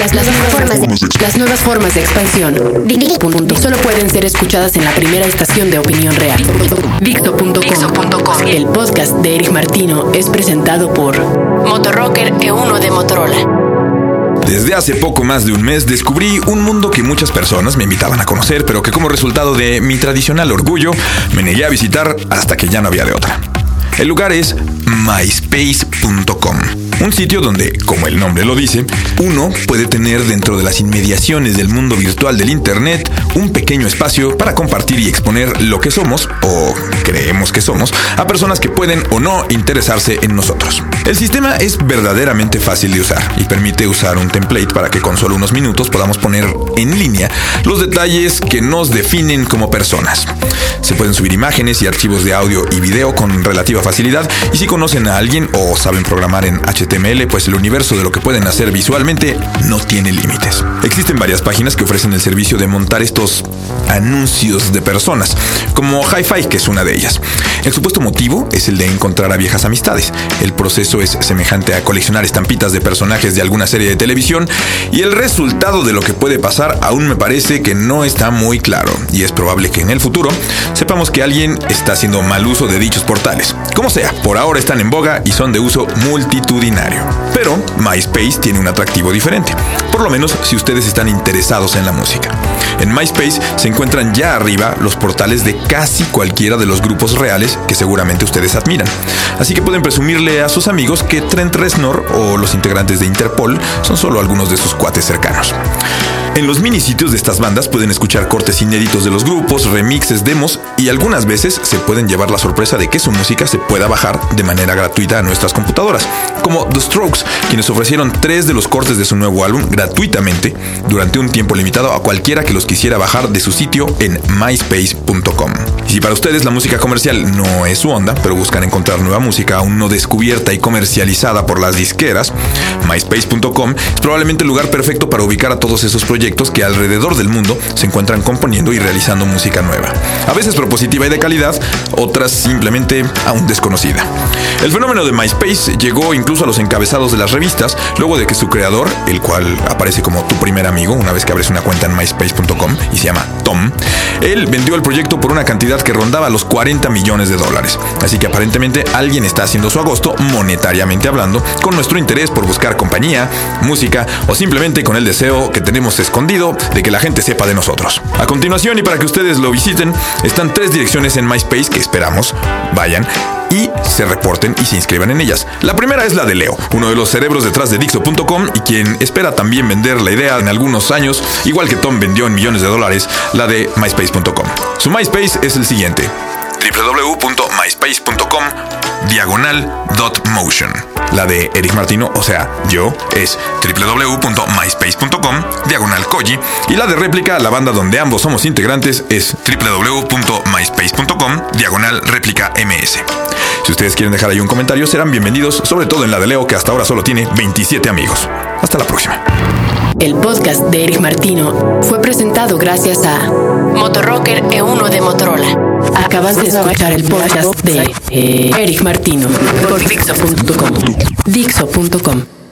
Las, las nuevas formas de, las nuevas formas de expansión. Solo pueden ser escuchadas en la primera estación de opinión real. Dixo.com. El podcast de Eric Martino es presentado por Motorrocker E1 de Motorola. Desde hace poco más de un mes descubrí un mundo que muchas personas me invitaban a conocer, pero que como resultado de mi tradicional orgullo me negué a visitar hasta que ya no había de otra. El lugar es myspace.com, un sitio donde, como el nombre lo dice, uno puede tener dentro de las inmediaciones del mundo virtual del Internet un pequeño espacio para compartir y exponer lo que somos, o creemos que somos, a personas que pueden o no interesarse en nosotros. El sistema es verdaderamente fácil de usar y permite usar un template para que con solo unos minutos podamos poner en línea los detalles que nos definen como personas. Se pueden subir imágenes y archivos de audio y video con relativa facilidad y si conocen a alguien o saben programar en HTML, pues el universo de lo que pueden hacer visualmente no tiene límites. Existen varias páginas que ofrecen el servicio de montar estos anuncios de personas, como HiFi, que es una de ellas. El supuesto motivo es el de encontrar a viejas amistades. El proceso es semejante a coleccionar estampitas de personajes de alguna serie de televisión y el resultado de lo que puede pasar aún me parece que no está muy claro y es probable que en el futuro sepamos que alguien está haciendo mal uso de dichos portales. Como sea, por ahora están en boga y son de uso multitudinario. Pero MySpace tiene un atractivo diferente, por lo menos si ustedes están interesados en la música. En MySpace se encuentran ya arriba los portales de casi cualquiera de los grupos reales que seguramente ustedes admiran. Así que pueden presumirle a sus amigos que Trent Reznor o los integrantes de Interpol son solo algunos de sus cuates cercanos. En los mini sitios de estas bandas pueden escuchar cortes inéditos de los grupos, remixes, demos y algunas veces se pueden llevar la sorpresa de que su música se pueda bajar de manera gratuita a nuestras computadoras, como The Strokes, quienes ofrecieron tres de los cortes de su nuevo álbum gratuitamente durante un tiempo limitado a cualquiera que los quisiera bajar de su sitio en myspace.com. Si para ustedes la música comercial no es su onda, pero buscan encontrar nueva música aún no descubierta y comercializada por las disqueras, myspace.com es probablemente el lugar perfecto para ubicar a todos esos proyectos que alrededor del mundo se encuentran componiendo y realizando música nueva. A veces propositiva y de calidad, otras simplemente aún desconocida. El fenómeno de MySpace llegó incluso a los encabezados de las revistas, luego de que su creador, el cual aparece como tu primer amigo una vez que abres una cuenta en myspace.com y se llama Tom, él vendió el proyecto por una cantidad que rondaba los 40 millones de dólares. Así que aparentemente alguien está haciendo su agosto, monetariamente hablando, con nuestro interés por buscar compañía, música o simplemente con el deseo que tenemos escondido de que la gente sepa de nosotros. A continuación, y para que ustedes lo visiten, están tres direcciones en MySpace que esperamos vayan y se reporten y se inscriban en ellas. La primera es la de Leo, uno de los cerebros detrás de Dixo.com y quien espera también vender la idea en algunos años, igual que Tom vendió en millones de dólares la de MySpace.com. Su MySpace es el siguiente www.myspace.com diagonal.motion. La de Eric Martino, o sea, yo, es www.myspace.com diagonal koji y la de réplica, la banda donde ambos somos integrantes, es www.myspace.com diagonal réplica ms. Si ustedes quieren dejar ahí un comentario, serán bienvenidos, sobre todo en la de Leo, que hasta ahora solo tiene 27 amigos. Hasta la próxima. Podcast de Eric Martino fue presentado gracias a Motorrocker E1 de Motorola. Acabas de escuchar el podcast de Eric Martino por Dixo.com. Dixo.com.